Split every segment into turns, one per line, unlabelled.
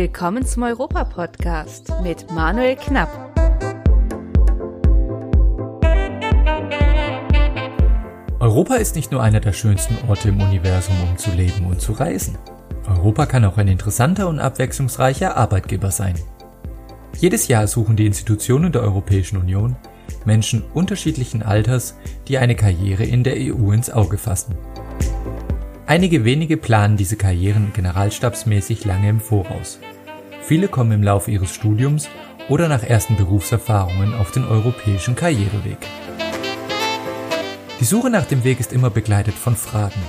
Willkommen zum Europa-Podcast mit Manuel Knapp.
Europa ist nicht nur einer der schönsten Orte im Universum, um zu leben und zu reisen. Europa kann auch ein interessanter und abwechslungsreicher Arbeitgeber sein. Jedes Jahr suchen die Institutionen der Europäischen Union Menschen unterschiedlichen Alters, die eine Karriere in der EU ins Auge fassen. Einige wenige planen diese Karrieren generalstabsmäßig lange im Voraus. Viele kommen im Laufe ihres Studiums oder nach ersten Berufserfahrungen auf den europäischen Karriereweg. Die Suche nach dem Weg ist immer begleitet von Fragen.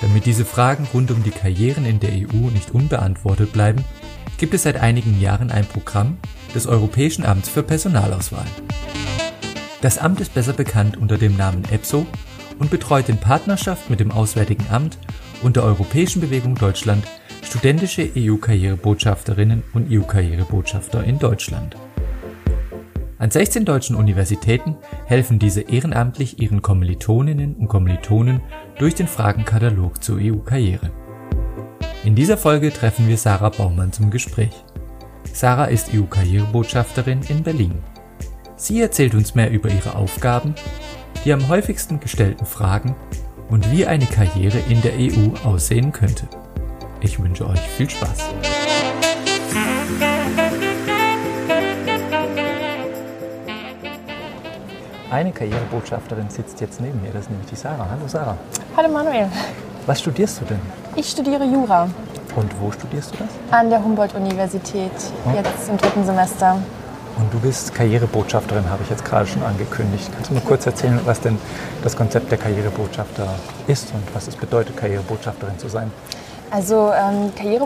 Damit diese Fragen rund um die Karrieren in der EU nicht unbeantwortet bleiben, gibt es seit einigen Jahren ein Programm des Europäischen Amts für Personalauswahl. Das Amt ist besser bekannt unter dem Namen EPSO und betreut in Partnerschaft mit dem Auswärtigen Amt und der Europäischen Bewegung Deutschland studentische EU-Karrierebotschafterinnen und EU-Karrierebotschafter in Deutschland. An 16 deutschen Universitäten helfen diese ehrenamtlich ihren Kommilitoninnen und Kommilitonen durch den Fragenkatalog zur EU-Karriere. In dieser Folge treffen wir Sarah Baumann zum Gespräch. Sarah ist EU-Karrierebotschafterin in Berlin. Sie erzählt uns mehr über ihre Aufgaben die am häufigsten gestellten Fragen und wie eine Karriere in der EU aussehen könnte. Ich wünsche euch viel Spaß. Eine Karrierebotschafterin sitzt jetzt neben mir, das ist nämlich die Sarah. Hallo Sarah.
Hallo Manuel.
Was studierst du denn?
Ich studiere Jura.
Und wo studierst du das?
An der Humboldt-Universität, hm? jetzt im dritten Semester.
Und du bist Karrierebotschafterin, habe ich jetzt gerade schon angekündigt. Kannst du mir kurz erzählen, was denn das Konzept der Karrierebotschafter ist und was es bedeutet, Karrierebotschafterin zu sein?
Also ähm, äh,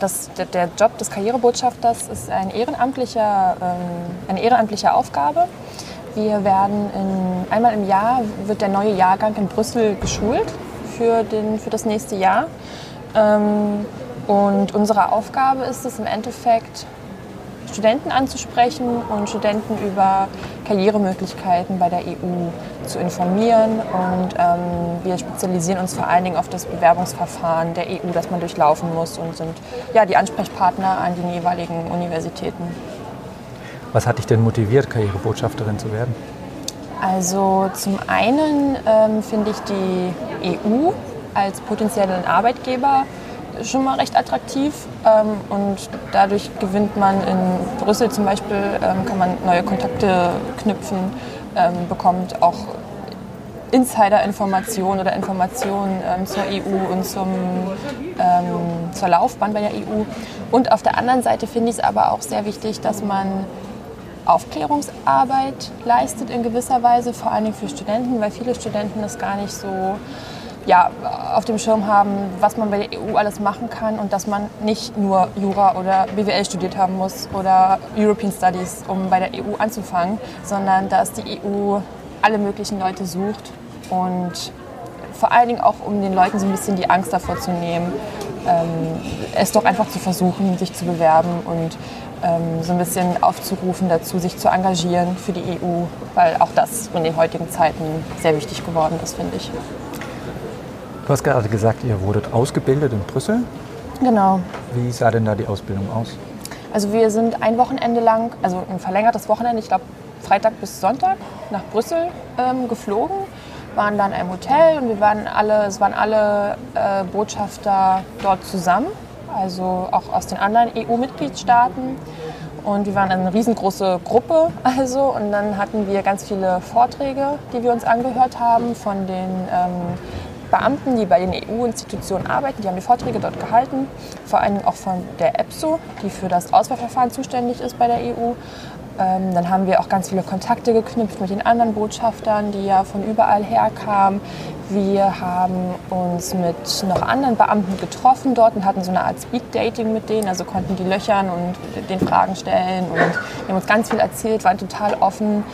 das, der, der, Job des Karrierebotschafters ist ein ehrenamtlicher, ähm, eine ehrenamtliche Aufgabe. Wir werden in, einmal im Jahr wird der neue Jahrgang in Brüssel geschult für, den, für das nächste Jahr. Ähm, und unsere Aufgabe ist es im Endeffekt, Studenten anzusprechen und Studenten über Karrieremöglichkeiten bei der EU zu informieren. Und ähm, wir spezialisieren uns vor allen Dingen auf das Bewerbungsverfahren der EU, das man durchlaufen muss und sind ja, die Ansprechpartner an den jeweiligen Universitäten.
Was hat dich denn motiviert, Karrierebotschafterin zu werden?
Also zum einen ähm, finde ich die EU als potenziellen Arbeitgeber schon mal recht attraktiv ähm, und dadurch gewinnt man in Brüssel zum Beispiel, ähm, kann man neue Kontakte knüpfen, ähm, bekommt auch Insider-Informationen oder Informationen ähm, zur EU und zum, ähm, zur Laufbahn bei der EU. Und auf der anderen Seite finde ich es aber auch sehr wichtig, dass man Aufklärungsarbeit leistet in gewisser Weise, vor allem für Studenten, weil viele Studenten das gar nicht so ja, auf dem Schirm haben, was man bei der EU alles machen kann und dass man nicht nur Jura oder BWL studiert haben muss oder European Studies, um bei der EU anzufangen, sondern dass die EU alle möglichen Leute sucht und vor allen Dingen auch, um den Leuten so ein bisschen die Angst davor zu nehmen, ähm, es doch einfach zu versuchen, sich zu bewerben und ähm, so ein bisschen aufzurufen dazu, sich zu engagieren für die EU, weil auch das in den heutigen Zeiten sehr wichtig geworden ist, finde ich.
Du hast gerade gesagt, ihr wurdet ausgebildet in Brüssel.
Genau.
Wie sah denn da die Ausbildung aus?
Also wir sind ein Wochenende lang, also ein verlängertes Wochenende, ich glaube Freitag bis Sonntag nach Brüssel ähm, geflogen, waren dann in einem Hotel und wir waren alle, es waren alle äh, Botschafter dort zusammen, also auch aus den anderen EU-Mitgliedstaaten. Und wir waren eine riesengroße Gruppe also und dann hatten wir ganz viele Vorträge, die wir uns angehört haben von den ähm, Beamten, die bei den EU-Institutionen arbeiten, die haben die Vorträge dort gehalten, vor allem auch von der EPSO, die für das Auswahlverfahren zuständig ist bei der EU. Ähm, dann haben wir auch ganz viele Kontakte geknüpft mit den anderen Botschaftern, die ja von überall her kamen. Wir haben uns mit noch anderen Beamten getroffen dort und hatten so eine Art Speed-Dating mit denen, also konnten die löchern und den Fragen stellen und haben uns ganz viel erzählt, waren total offen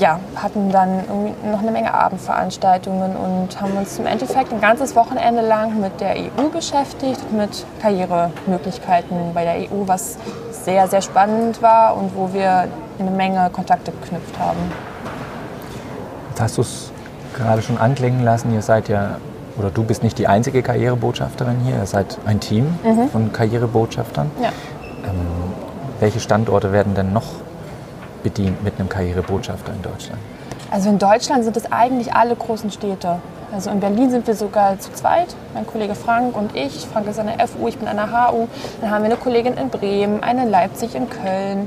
ja, hatten dann noch eine Menge Abendveranstaltungen und haben uns im Endeffekt ein ganzes Wochenende lang mit der EU beschäftigt, mit Karrieremöglichkeiten bei der EU, was sehr, sehr spannend war und wo wir eine Menge Kontakte geknüpft haben.
Jetzt hast du es gerade schon anklingen lassen, ihr seid ja oder du bist nicht die einzige Karrierebotschafterin hier, ihr seid ein Team mhm. von Karrierebotschaftern. Ja. Ähm, welche Standorte werden denn noch bedient mit einem Karrierebotschafter in Deutschland?
Also in Deutschland sind es eigentlich alle großen Städte. Also in Berlin sind wir sogar zu zweit, mein Kollege Frank und ich. Frank ist an der FU, ich bin an der HU. Dann haben wir eine Kollegin in Bremen, eine in Leipzig, in Köln,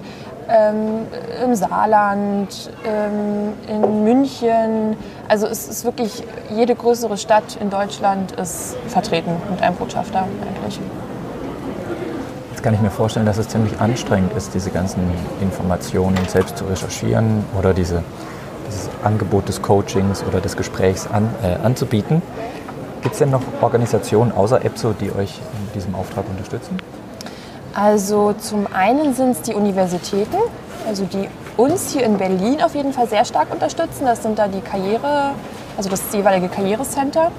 ähm, im Saarland, ähm, in München. Also es ist wirklich, jede größere Stadt in Deutschland ist vertreten mit einem Botschafter eigentlich.
Kann ich mir vorstellen, dass es ziemlich anstrengend ist, diese ganzen Informationen selbst zu recherchieren oder diese dieses Angebot des Coachings oder des Gesprächs an, äh, anzubieten. Gibt es denn noch Organisationen außer EPSO, die euch in diesem Auftrag unterstützen?
Also zum einen sind es die Universitäten, also die uns hier in Berlin auf jeden Fall sehr stark unterstützen. Das sind da die Karriere, also das jeweilige Karrierecenter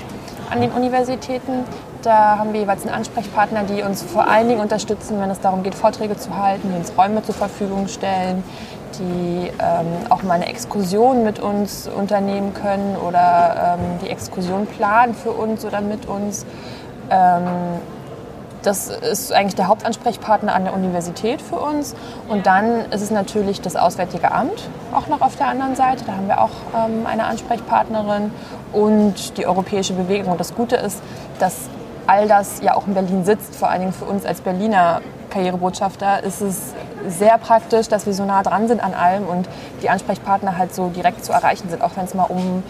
an den Universitäten. Da haben wir jeweils einen Ansprechpartner, die uns vor allen Dingen unterstützen, wenn es darum geht, Vorträge zu halten, die uns Räume zur Verfügung stellen, die ähm, auch mal eine Exkursion mit uns unternehmen können oder ähm, die Exkursion planen für uns oder mit uns. Ähm, das ist eigentlich der Hauptansprechpartner an der Universität für uns. Und dann ist es natürlich das Auswärtige Amt auch noch auf der anderen Seite. Da haben wir auch ähm, eine Ansprechpartnerin und die Europäische Bewegung. Und das Gute ist, dass all das ja auch in Berlin sitzt, vor allen Dingen für uns als Berliner Karrierebotschafter ist es sehr praktisch, dass wir so nah dran sind an allem und die Ansprechpartner halt so direkt zu erreichen sind, auch wenn es mal um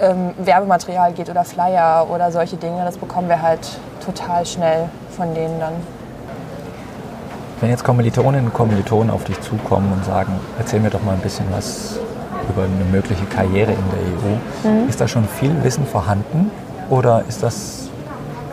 ähm, Werbematerial geht oder Flyer oder solche Dinge. Das bekommen wir halt total schnell von denen dann.
Wenn jetzt Kommilitoninnen und Kommilitonen auf dich zukommen und sagen, erzähl mir doch mal ein bisschen was über eine mögliche Karriere in der EU, mhm. ist da schon viel Wissen vorhanden oder ist das,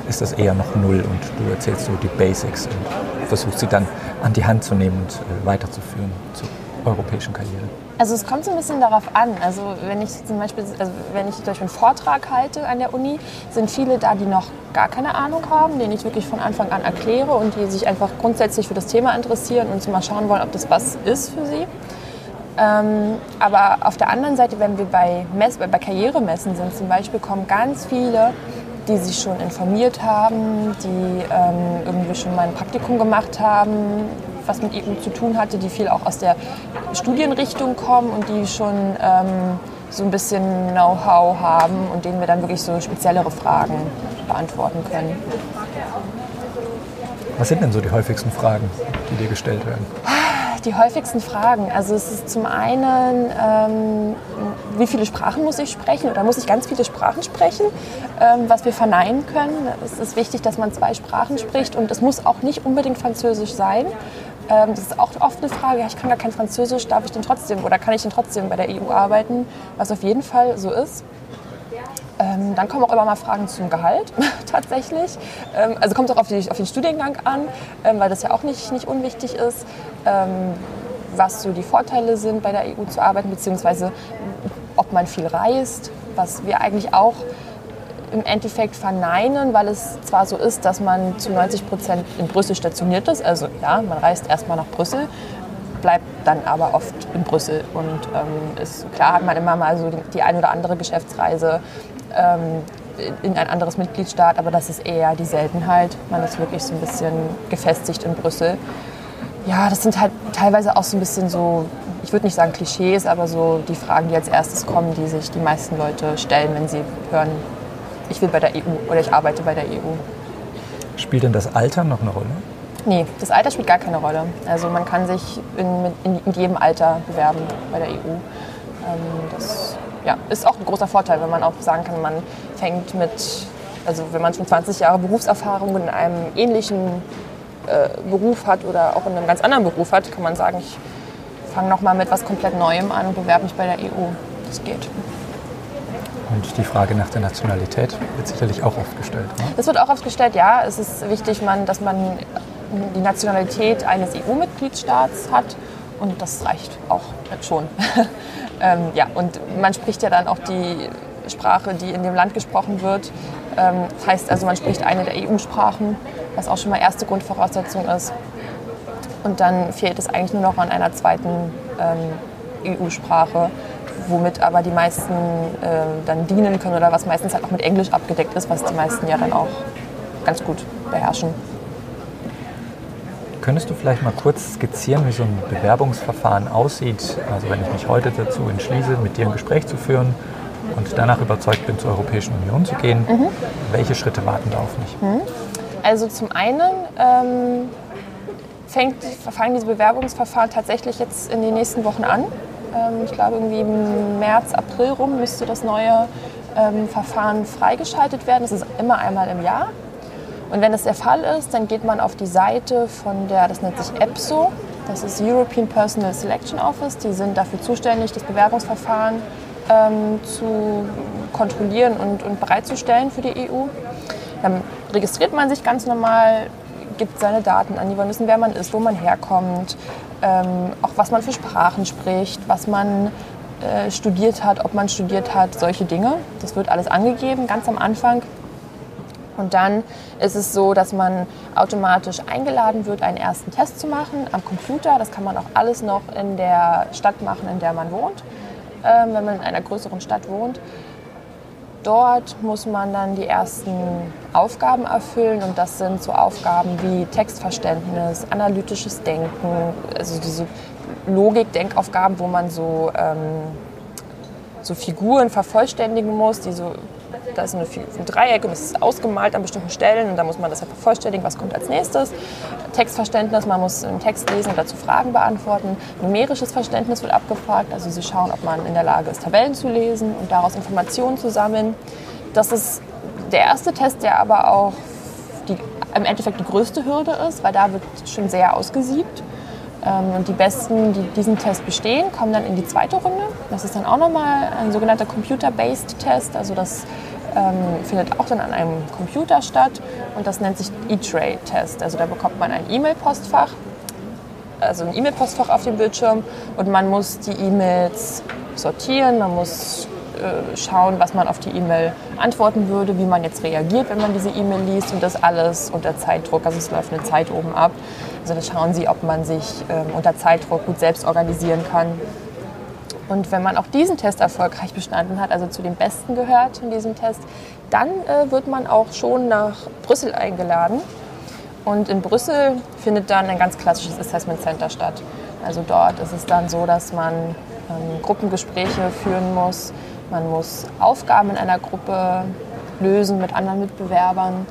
ist das eher noch null und du erzählst so die Basics und versuchst sie dann an die Hand zu nehmen und äh, weiterzuführen zur europäischen Karriere?
Also es kommt so ein bisschen darauf an. Also wenn ich zum Beispiel, also wenn ich zum Beispiel einen Vortrag halte an der Uni, sind viele da, die noch gar keine Ahnung haben, denen ich wirklich von Anfang an erkläre und die sich einfach grundsätzlich für das Thema interessieren und mal schauen wollen, ob das was ist für sie. Ähm, aber auf der anderen Seite, wenn wir bei, Mess, bei Karrieremessen sind zum Beispiel, kommen ganz viele, die sich schon informiert haben, die ähm, irgendwie schon mal ein Praktikum gemacht haben, was mit EU zu tun hatte, die viel auch aus der Studienrichtung kommen und die schon ähm, so ein bisschen Know-how haben und denen wir dann wirklich so speziellere Fragen beantworten können.
Was sind denn so die häufigsten Fragen, die dir gestellt werden?
Die häufigsten Fragen. Also es ist zum einen, ähm, wie viele Sprachen muss ich sprechen oder muss ich ganz viele Sprachen sprechen, ähm, was wir verneinen können. Es ist wichtig, dass man zwei Sprachen spricht und es muss auch nicht unbedingt Französisch sein. Ähm, das ist auch oft eine Frage, ja, ich kann gar kein Französisch, darf ich denn trotzdem oder kann ich denn trotzdem bei der EU arbeiten? Was auf jeden Fall so ist. Ähm, dann kommen auch immer mal Fragen zum Gehalt tatsächlich. Ähm, also kommt auch auf, die, auf, den Studiengang an, ähm, weil das ja auch nicht, nicht unwichtig ist, was so die Vorteile sind, bei der EU zu arbeiten, beziehungsweise ob man viel reist, was wir eigentlich auch im Endeffekt verneinen, weil es zwar so ist, dass man zu 90 Prozent in Brüssel stationiert ist. Also ja, man reist erstmal nach Brüssel, bleibt dann aber oft in Brüssel. Und ähm, ist, klar hat man immer mal so die, die ein oder andere Geschäftsreise ähm, in ein anderes Mitgliedstaat, aber das ist eher die Seltenheit. Man ist wirklich so ein bisschen gefestigt in Brüssel. Ja, das sind halt teilweise auch so ein bisschen so, ich würde nicht sagen Klischees, aber so die Fragen, die als erstes kommen, die sich die meisten Leute stellen, wenn sie hören, ich will bei der EU oder ich arbeite bei der EU.
Spielt denn das Alter noch eine Rolle?
Nee, das Alter spielt gar keine Rolle. Also man kann sich in, in, in jedem Alter bewerben bei der EU. Ähm, das ja, ist auch ein großer Vorteil, wenn man auch sagen kann, man fängt mit, also wenn man schon 20 Jahre Berufserfahrung in einem ähnlichen äh, Beruf hat oder auch in einem ganz anderen Beruf hat, kann man sagen, ich fange nochmal mit was komplett Neuem an und bewerbe mich bei der EU. Das geht.
Und die Frage nach der Nationalität wird sicherlich auch oft gestellt. Ne?
Das wird auch oft gestellt, ja. Es ist wichtig, man, dass man die Nationalität eines EU-Mitgliedstaats hat. Und das reicht auch schon. ähm, ja, und man spricht ja dann auch die Sprache, die in dem Land gesprochen wird. Ähm, das heißt also, man spricht eine der EU-Sprachen, was auch schon mal erste Grundvoraussetzung ist. Und dann fehlt es eigentlich nur noch an einer zweiten ähm, EU-Sprache, womit aber die meisten äh, dann dienen können oder was meistens halt auch mit Englisch abgedeckt ist, was die meisten ja dann auch ganz gut beherrschen.
Könntest du vielleicht mal kurz skizzieren, wie so ein Bewerbungsverfahren aussieht? Also wenn ich mich heute dazu entschließe, mit dir ein Gespräch zu führen und danach überzeugt bin, zur Europäischen Union zu gehen, mhm. welche Schritte warten da auf mich? Mhm.
Also zum einen ähm, fängt, fangen diese Bewerbungsverfahren tatsächlich jetzt in den nächsten Wochen an. Ähm, ich glaube, irgendwie im März, April rum müsste das neue ähm, Verfahren freigeschaltet werden. Das ist immer einmal im Jahr. Und wenn das der Fall ist, dann geht man auf die Seite von der, das nennt sich EPSO, das ist European Personal Selection Office. Die sind dafür zuständig, das Bewerbungsverfahren ähm, zu kontrollieren und, und bereitzustellen für die EU. Dann registriert man sich ganz normal, gibt seine Daten an, die wollen wissen, wer man ist, wo man herkommt, ähm, auch was man für Sprachen spricht, was man äh, studiert hat, ob man studiert hat, solche Dinge. Das wird alles angegeben, ganz am Anfang. Und dann ist es so, dass man automatisch eingeladen wird, einen ersten Test zu machen am Computer. Das kann man auch alles noch in der Stadt machen, in der man wohnt, ähm, wenn man in einer größeren Stadt wohnt. Dort muss man dann die ersten Aufgaben erfüllen und das sind so Aufgaben wie Textverständnis, analytisches Denken, also diese Logik-Denkaufgaben, wo man so, ähm, so Figuren vervollständigen muss, die so da ist eine, ein Dreieck und es ist ausgemalt an bestimmten Stellen und da muss man das halt vervollständigen, was kommt als nächstes. Textverständnis, man muss einen Text lesen und dazu Fragen beantworten. Numerisches Verständnis wird abgefragt, also sie schauen, ob man in der Lage ist, Tabellen zu lesen und daraus Informationen zu sammeln. Das ist der erste Test, der aber auch die, im Endeffekt die größte Hürde ist, weil da wird schon sehr ausgesiebt. Ähm, und die Besten, die diesen Test bestehen, kommen dann in die zweite Runde. Das ist dann auch nochmal ein sogenannter Computer-Based Test. Also das ähm, findet auch dann an einem Computer statt und das nennt sich E-Tray-Test. Also da bekommt man ein E-Mail-Postfach, also ein E-Mail-Postfach auf dem Bildschirm und man muss die E-Mails sortieren, man muss äh, schauen, was man auf die E-Mail antworten würde, wie man jetzt reagiert, wenn man diese E-Mail liest und das alles unter Zeitdruck. Also es läuft eine Zeit oben ab. Also da schauen Sie, ob man sich ähm, unter Zeitdruck gut selbst organisieren kann. Und wenn man auch diesen Test erfolgreich bestanden hat, also zu den Besten gehört in diesem Test, dann äh, wird man auch schon nach Brüssel eingeladen. Und in Brüssel findet dann ein ganz klassisches Assessment Center statt. Also dort ist es dann so, dass man ähm, Gruppengespräche führen muss. Man muss Aufgaben in einer Gruppe lösen mit anderen Mitbewerbern.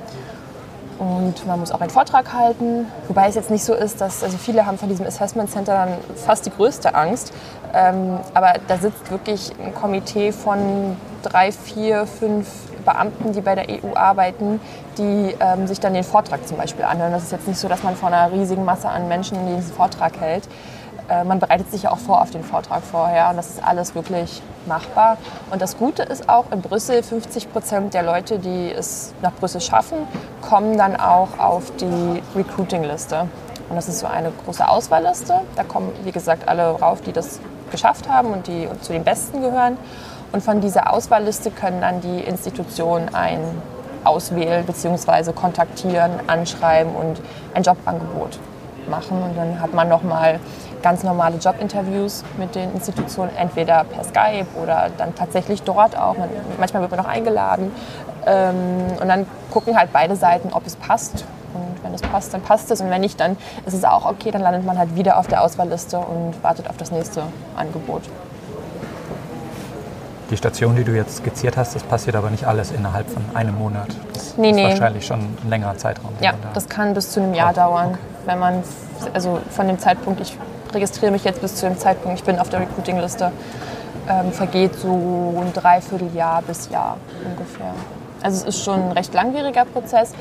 Und man muss auch einen Vortrag halten, wobei es jetzt nicht so ist, dass also viele haben von diesem Assessment Center dann fast die größte Angst. Ähm, aber da sitzt wirklich ein Komitee von drei, vier, fünf Beamten, die bei der EU arbeiten, die ähm, sich dann den Vortrag zum Beispiel anhören. Das ist jetzt nicht so, dass man vor einer riesigen Masse an Menschen diesen Vortrag hält. Äh, man bereitet sich ja auch vor auf den Vortrag vorher und das ist alles wirklich machbar. Und das Gute ist auch in Brüssel, 50 Prozent der Leute, die es nach Brüssel schaffen, kommen dann auch auf die Recruiting-Liste. Und das ist so eine große Auswahlliste. Da kommen, wie gesagt, alle rauf, die das geschafft haben und die zu den Besten gehören. Und von dieser Auswahlliste können dann die Institutionen ein auswählen bzw. kontaktieren, anschreiben und ein Jobangebot machen. Und dann hat man nochmal ganz normale Jobinterviews mit den Institutionen, entweder per Skype oder dann tatsächlich dort auch. Man, manchmal wird man auch eingeladen. Ähm, und dann gucken halt beide Seiten, ob es passt. Und wenn es passt, dann passt es. Und wenn nicht, dann ist es auch okay. Dann landet man halt wieder auf der Auswahlliste und wartet auf das nächste Angebot.
Die Station, die du jetzt skizziert hast, das passiert aber nicht alles innerhalb von einem Monat. Das
nee,
ist
nee.
wahrscheinlich schon ein längerer Zeitraum.
Ja, da das kann bis zu einem Jahr oh, dauern. Okay. Wenn man, also von dem Zeitpunkt, ich registriere mich jetzt bis zu dem Zeitpunkt, ich bin auf der Recruiting-Liste, ähm, vergeht so ein Dreivierteljahr bis Jahr ungefähr. Also es ist schon ein recht langwieriger Prozess.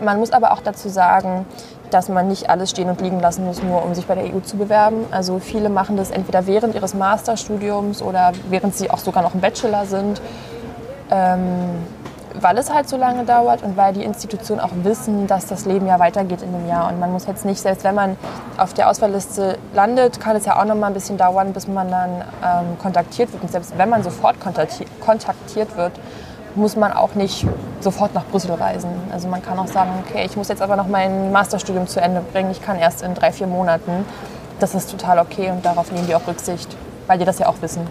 Man muss aber auch dazu sagen, dass man nicht alles stehen und liegen lassen muss, nur um sich bei der EU zu bewerben. Also viele machen das entweder während ihres Masterstudiums oder während sie auch sogar noch im Bachelor sind. Ähm, weil es halt so lange dauert und weil die Institutionen auch wissen, dass das Leben ja weitergeht in dem Jahr. Und man muss jetzt nicht, selbst wenn man auf der Auswahlliste landet, kann es ja auch noch mal ein bisschen dauern, bis man dann ähm, kontaktiert wird. Und selbst wenn man sofort kontaktiert wird, muss man auch nicht sofort nach Brüssel reisen. Also man kann auch sagen, okay, ich muss jetzt aber noch mein Masterstudium zu Ende bringen, ich kann erst in drei, vier Monaten. Das ist total okay und darauf nehmen die auch Rücksicht, weil die das ja auch wissen.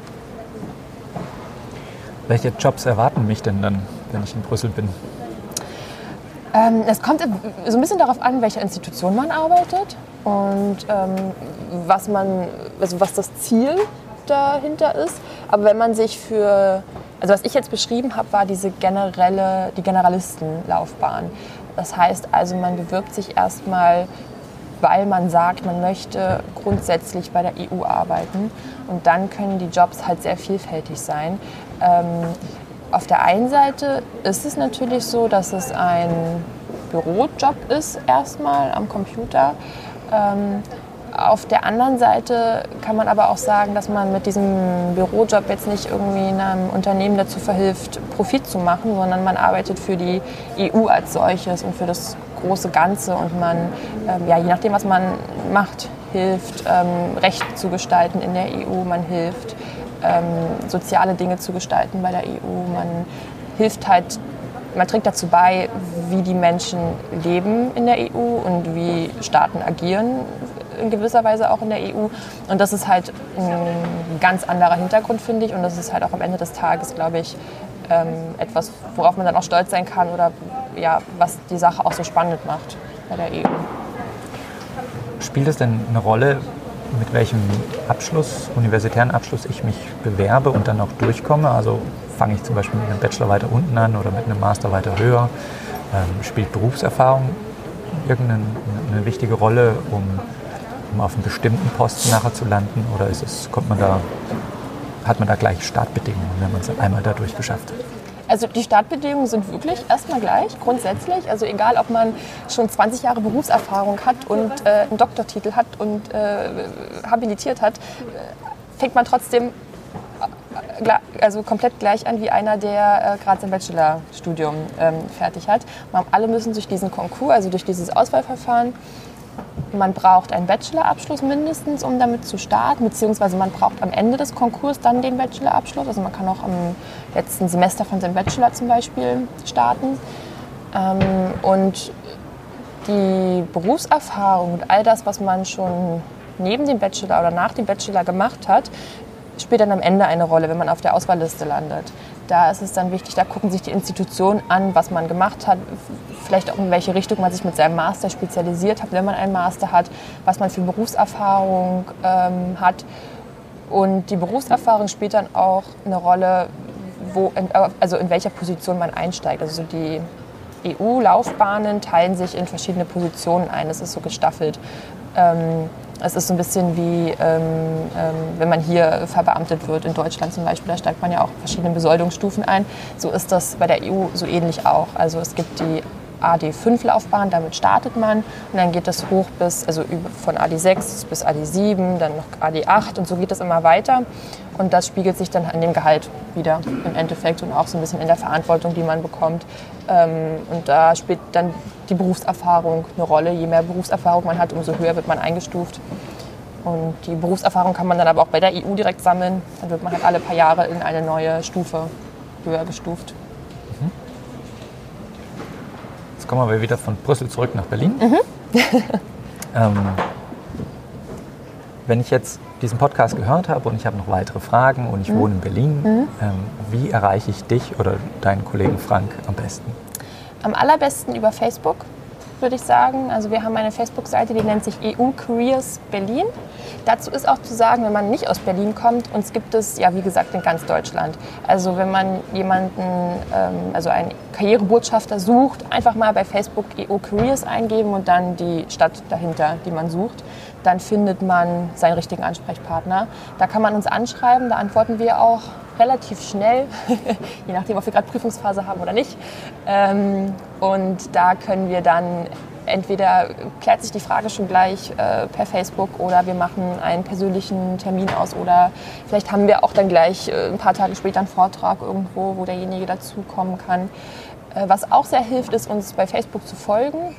Welche Jobs erwarten mich denn dann, wenn ich in Brüssel bin?
Ähm, es kommt so ein bisschen darauf an, welche Institution man arbeitet und ähm, was, man, also was das Ziel dahinter ist. Aber wenn man sich für, also was ich jetzt beschrieben habe, war diese generelle, die Generalistenlaufbahn. Das heißt also, man bewirbt sich erstmal, weil man sagt, man möchte grundsätzlich bei der EU arbeiten. Und dann können die Jobs halt sehr vielfältig sein. Ähm, auf der einen Seite ist es natürlich so, dass es ein Bürojob ist, erstmal am Computer. Ähm, auf der anderen Seite kann man aber auch sagen, dass man mit diesem Bürojob jetzt nicht irgendwie einem Unternehmen dazu verhilft, Profit zu machen, sondern man arbeitet für die EU als solches und für das große Ganze und man, ähm, ja, je nachdem, was man macht, hilft, ähm, Recht zu gestalten in der EU, man hilft, ähm, soziale Dinge zu gestalten bei der EU. Man hilft halt, man trägt dazu bei, wie die Menschen leben in der EU und wie Staaten agieren in gewisser Weise auch in der EU. Und das ist halt ein ganz anderer Hintergrund, finde ich. Und das ist halt auch am Ende des Tages, glaube ich, ähm, etwas, worauf man dann auch stolz sein kann oder ja, was die Sache auch so spannend macht bei der EU.
Spielt es denn eine Rolle, mit welchem Abschluss, universitären Abschluss ich mich bewerbe und dann auch durchkomme. Also fange ich zum Beispiel mit einem Bachelor weiter unten an oder mit einem Master weiter höher. Ähm, spielt Berufserfahrung irgendeine wichtige Rolle, um, um auf einem bestimmten Posten nachher zu landen? Oder ist es, kommt man da, hat man da gleich Startbedingungen, wenn man es einmal dadurch geschafft hat?
Also die Startbedingungen sind wirklich erstmal gleich, grundsätzlich. Also egal, ob man schon 20 Jahre Berufserfahrung hat und äh, einen Doktortitel hat und äh, habilitiert hat, äh, fängt man trotzdem äh, also komplett gleich an wie einer, der äh, gerade sein Bachelorstudium ähm, fertig hat. alle müssen durch diesen Konkurs, also durch dieses Auswahlverfahren, man braucht einen Bachelorabschluss mindestens, um damit zu starten, beziehungsweise man braucht am Ende des Konkurses dann den Bachelorabschluss. Also man kann auch am letzten Semester von seinem Bachelor zum Beispiel starten. Ähm, und die Berufserfahrung und all das, was man schon neben dem Bachelor oder nach dem Bachelor gemacht hat, spielt dann am Ende eine Rolle, wenn man auf der Auswahlliste landet. Da ist es dann wichtig, da gucken sich die Institutionen an, was man gemacht hat, vielleicht auch in welche Richtung man sich mit seinem Master spezialisiert hat, wenn man einen Master hat, was man für Berufserfahrung ähm, hat. Und die Berufserfahrung spielt dann auch eine Rolle, wo, also in welcher Position man einsteigt. Also die EU-Laufbahnen teilen sich in verschiedene Positionen ein. Es ist so gestaffelt. Ähm, es ist so ein bisschen wie, ähm, ähm, wenn man hier verbeamtet wird, in Deutschland zum Beispiel, da steigt man ja auch verschiedene Besoldungsstufen ein. So ist das bei der EU so ähnlich auch. Also es gibt die AD5-Laufbahn, damit startet man und dann geht das hoch bis, also von AD6 bis AD7, dann noch AD8 und so geht das immer weiter. Und das spiegelt sich dann in dem Gehalt wieder im Endeffekt und auch so ein bisschen in der Verantwortung, die man bekommt. Ähm, und da spielt dann die Berufserfahrung eine Rolle. Je mehr Berufserfahrung man hat, umso höher wird man eingestuft. Und die Berufserfahrung kann man dann aber auch bei der EU direkt sammeln. Dann wird man halt alle paar Jahre in eine neue Stufe höher gestuft. Mhm.
Jetzt kommen wir wieder von Brüssel zurück nach Berlin. Mhm. ähm, wenn ich jetzt diesen Podcast gehört habe und ich habe noch weitere Fragen und ich mhm. wohne in Berlin, mhm. ähm, wie erreiche ich dich oder deinen Kollegen Frank am besten?
Am allerbesten über Facebook, würde ich sagen. Also wir haben eine Facebook-Seite, die nennt sich EU Careers Berlin. Dazu ist auch zu sagen, wenn man nicht aus Berlin kommt, uns gibt es ja wie gesagt in ganz Deutschland. Also wenn man jemanden, ähm, also einen Karrierebotschafter sucht, einfach mal bei Facebook EU Careers eingeben und dann die Stadt dahinter, die man sucht dann findet man seinen richtigen Ansprechpartner. Da kann man uns anschreiben, da antworten wir auch relativ schnell, je nachdem, ob wir gerade Prüfungsphase haben oder nicht. Ähm, und da können wir dann entweder klärt sich die Frage schon gleich äh, per Facebook oder wir machen einen persönlichen Termin aus oder vielleicht haben wir auch dann gleich äh, ein paar Tage später einen Vortrag irgendwo, wo derjenige dazukommen kann. Äh, was auch sehr hilft, ist uns bei Facebook zu folgen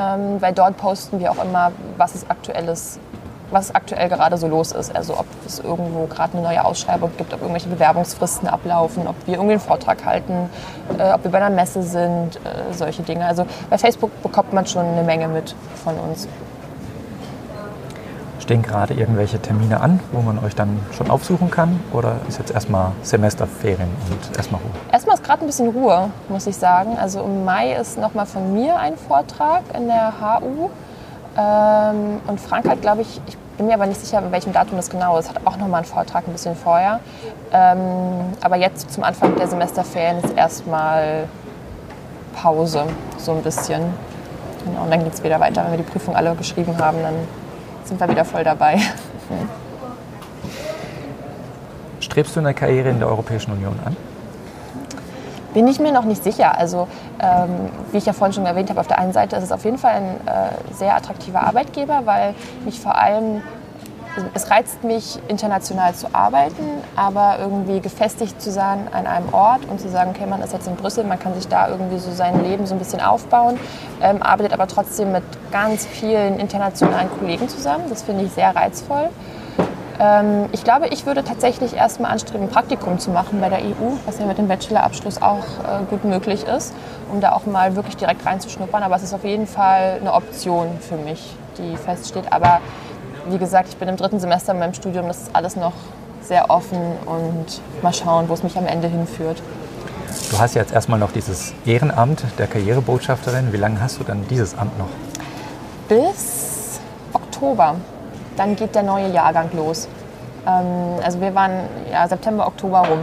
ähm, weil dort posten wir auch immer, was es aktuelles was aktuell gerade so los ist. Also ob es irgendwo gerade eine neue Ausschreibung gibt, ob irgendwelche Bewerbungsfristen ablaufen, ob wir irgendwie einen Vortrag halten, äh, ob wir bei einer Messe sind, äh, solche Dinge. Also bei Facebook bekommt man schon eine Menge mit von uns.
Stehen gerade irgendwelche Termine an, wo man euch dann schon aufsuchen kann? Oder ist jetzt erstmal Semesterferien und erstmal Ruhe?
Erstmal ist gerade ein bisschen Ruhe, muss ich sagen. Also im Mai ist nochmal von mir ein Vortrag in der HU. Ähm, und Frank hat, glaube ich, ich bin mir aber nicht sicher, bei welchem Datum das genau ist, hat auch nochmal einen Vortrag ein bisschen vorher. Ähm, aber jetzt zum Anfang der Semesterferien ist erstmal Pause, so ein bisschen. Genau, und dann geht es wieder weiter. Wenn wir die Prüfung alle geschrieben haben, dann sind wir wieder voll dabei.
Strebst du eine Karriere in der Europäischen Union an?
Bin ich mir noch nicht sicher. Also, ähm, wie ich ja vorhin schon erwähnt habe, auf der einen Seite ist es auf jeden Fall ein äh, sehr attraktiver Arbeitgeber, weil mich vor allem, es reizt mich, international zu arbeiten, aber irgendwie gefestigt zu sein an einem Ort und zu sagen, okay, man ist jetzt in Brüssel, man kann sich da irgendwie so sein Leben so ein bisschen aufbauen, ähm, arbeitet aber trotzdem mit ganz vielen internationalen Kollegen zusammen. Das finde ich sehr reizvoll. Ähm, ich glaube, ich würde tatsächlich erstmal anstreben, ein Praktikum zu machen bei der EU, was ja mit dem Bachelorabschluss auch äh, gut möglich ist, um da auch mal wirklich direkt reinzuschnuppern. Aber es ist auf jeden Fall eine Option für mich, die feststeht. Aber wie gesagt, ich bin im dritten Semester in meinem Studium, das ist alles noch sehr offen und mal schauen, wo es mich am Ende hinführt.
Du hast jetzt erstmal noch dieses Ehrenamt der Karrierebotschafterin. Wie lange hast du dann dieses Amt noch?
Bis Oktober dann geht der neue Jahrgang los. Ähm, also wir waren ja, September, Oktober rum.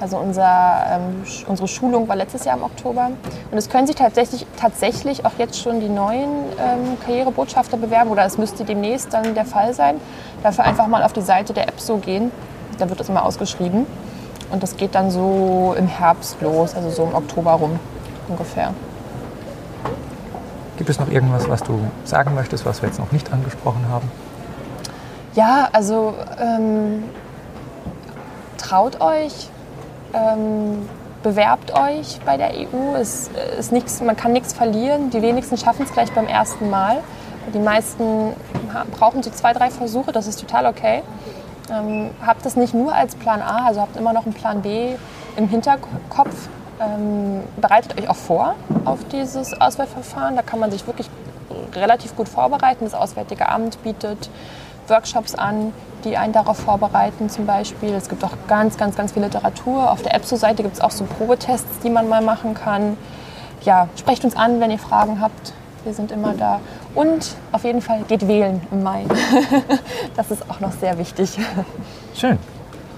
Also unser, ähm, unsere Schulung war letztes Jahr im Oktober. Und es können sich tatsächlich, tatsächlich auch jetzt schon die neuen ähm, Karrierebotschafter bewerben oder es müsste demnächst dann der Fall sein. Dafür einfach mal auf die Seite der EPSO gehen. Da wird das immer ausgeschrieben. Und das geht dann so im Herbst los, also so im Oktober rum ungefähr.
Gibt es noch irgendwas, was du sagen möchtest, was wir jetzt noch nicht angesprochen haben?
Ja, also ähm, traut euch, ähm, bewerbt euch bei der EU. Es ist nichts, man kann nichts verlieren. Die wenigsten schaffen es gleich beim ersten Mal. Die meisten brauchen so zwei, drei Versuche. Das ist total okay. Ähm, habt das nicht nur als Plan A, also habt immer noch einen Plan B im Hinterkopf. Ähm, bereitet euch auch vor auf dieses Auswahlverfahren. Da kann man sich wirklich relativ gut vorbereiten. Das Auswärtige Amt bietet Workshops an, die einen darauf vorbereiten zum Beispiel. Es gibt auch ganz, ganz, ganz viel Literatur. Auf der EPSO-Seite gibt es auch so Probetests, die man mal machen kann. Ja, sprecht uns an, wenn ihr Fragen habt. Wir sind immer da. Und auf jeden Fall geht wählen im Mai. das ist auch noch sehr wichtig.
Schön.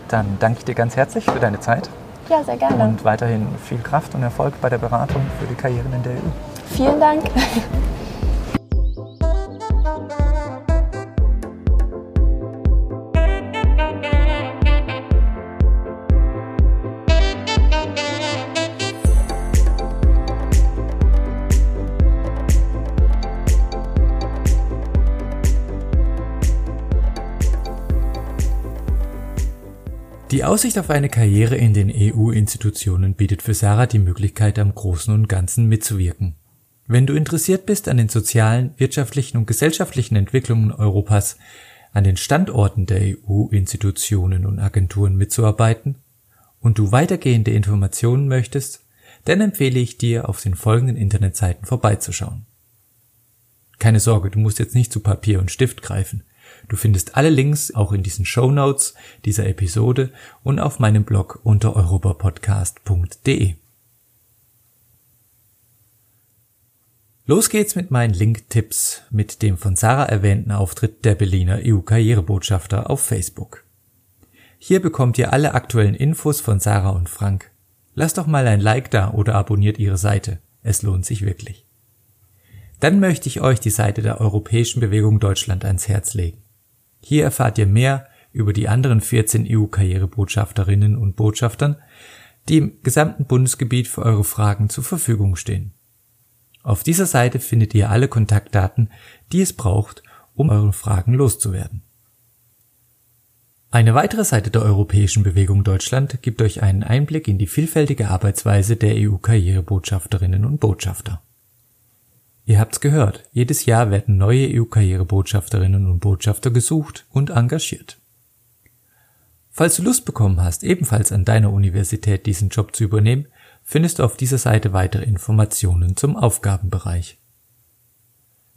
Dann danke ich dir ganz herzlich für deine Zeit.
Ja, sehr gerne.
Und weiterhin viel Kraft und Erfolg bei der Beratung für die Karrieren in der EU.
Vielen Dank.
Die Aussicht auf eine Karriere in den EU-Institutionen bietet für Sarah die Möglichkeit, am Großen und Ganzen mitzuwirken. Wenn du interessiert bist an den sozialen, wirtschaftlichen und gesellschaftlichen Entwicklungen Europas, an den Standorten der EU-Institutionen und Agenturen mitzuarbeiten und du weitergehende Informationen möchtest, dann empfehle ich dir, auf den folgenden Internetseiten vorbeizuschauen. Keine Sorge, du musst jetzt nicht zu Papier und Stift greifen. Du findest alle Links auch in diesen Show Notes dieser Episode und auf meinem Blog unter europapodcast.de. Los geht's mit meinen Link-Tipps mit dem von Sarah erwähnten Auftritt der Berliner EU-Karrierebotschafter auf Facebook. Hier bekommt ihr alle aktuellen Infos von Sarah und Frank. Lasst doch mal ein Like da oder abonniert ihre Seite. Es lohnt sich wirklich. Dann möchte ich euch die Seite der Europäischen Bewegung Deutschland ans Herz legen. Hier erfahrt ihr mehr über die anderen 14 EU-Karrierebotschafterinnen und Botschaftern, die im gesamten Bundesgebiet für eure Fragen zur Verfügung stehen. Auf dieser Seite findet ihr alle Kontaktdaten, die es braucht, um eure Fragen loszuwerden. Eine weitere Seite der Europäischen Bewegung Deutschland gibt euch einen Einblick in die vielfältige Arbeitsweise der EU-Karrierebotschafterinnen und Botschafter. Ihr habt's gehört, jedes Jahr werden neue EU-Karrierebotschafterinnen und Botschafter gesucht und engagiert. Falls du Lust bekommen hast, ebenfalls an deiner Universität diesen Job zu übernehmen, findest du auf dieser Seite weitere Informationen zum Aufgabenbereich.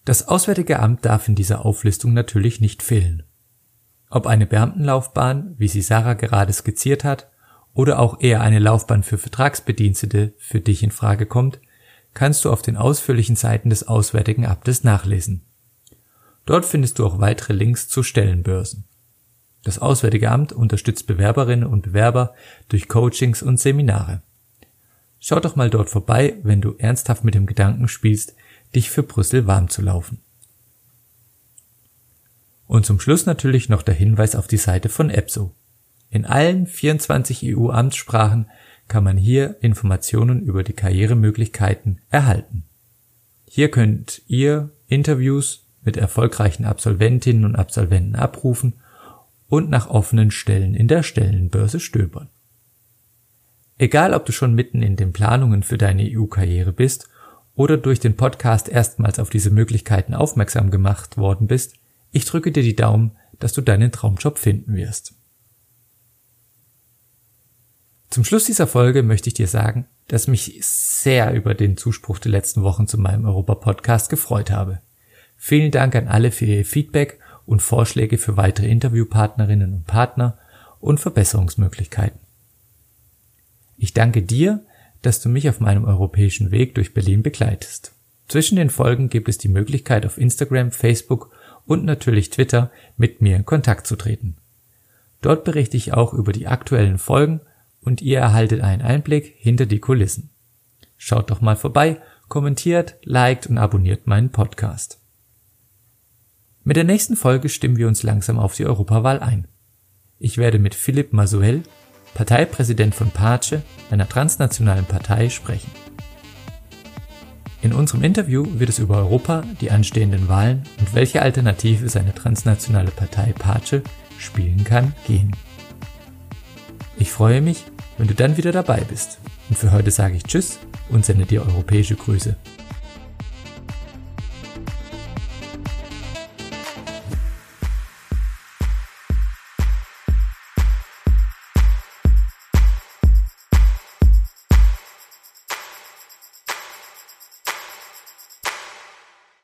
Das Auswärtige Amt darf in dieser Auflistung natürlich nicht fehlen. Ob eine Beamtenlaufbahn, wie sie Sarah gerade skizziert hat, oder auch eher eine Laufbahn für Vertragsbedienstete für dich in Frage kommt, kannst du auf den ausführlichen Seiten des Auswärtigen Amtes nachlesen. Dort findest du auch weitere Links zu Stellenbörsen. Das Auswärtige Amt unterstützt Bewerberinnen und Bewerber durch Coachings und Seminare. Schau doch mal dort vorbei, wenn du ernsthaft mit dem Gedanken spielst, dich für Brüssel warm zu laufen. Und zum Schluss natürlich noch der Hinweis auf die Seite von EPSO. In allen 24 EU-Amtssprachen kann man hier Informationen über die Karrieremöglichkeiten erhalten. Hier könnt ihr Interviews mit erfolgreichen Absolventinnen und Absolventen abrufen und nach offenen Stellen in der Stellenbörse stöbern. Egal, ob du schon mitten in den Planungen für deine EU-Karriere bist oder durch den Podcast erstmals auf diese Möglichkeiten aufmerksam gemacht worden bist, ich drücke dir die Daumen, dass du deinen Traumjob finden wirst. Zum Schluss dieser Folge möchte ich dir sagen, dass mich sehr über den Zuspruch der letzten Wochen zu meinem Europa-Podcast gefreut habe. Vielen Dank an alle für ihr Feedback und Vorschläge für weitere Interviewpartnerinnen und Partner und Verbesserungsmöglichkeiten. Ich danke dir, dass du mich auf meinem europäischen Weg durch Berlin begleitest. Zwischen den Folgen gibt es die Möglichkeit auf Instagram, Facebook und natürlich Twitter mit mir in Kontakt zu treten. Dort berichte ich auch über die aktuellen Folgen und ihr erhaltet einen Einblick hinter die Kulissen. Schaut doch mal vorbei, kommentiert, liked und abonniert meinen Podcast. Mit der nächsten Folge stimmen wir uns langsam auf die Europawahl ein. Ich werde mit Philipp Masuel, Parteipräsident von Pace, einer transnationalen Partei, sprechen. In unserem Interview wird es über Europa, die anstehenden Wahlen und welche Alternative seine transnationale Partei Pace spielen kann, gehen. Ich freue mich, wenn du dann wieder dabei bist. Und für heute sage ich Tschüss und sende dir europäische Grüße.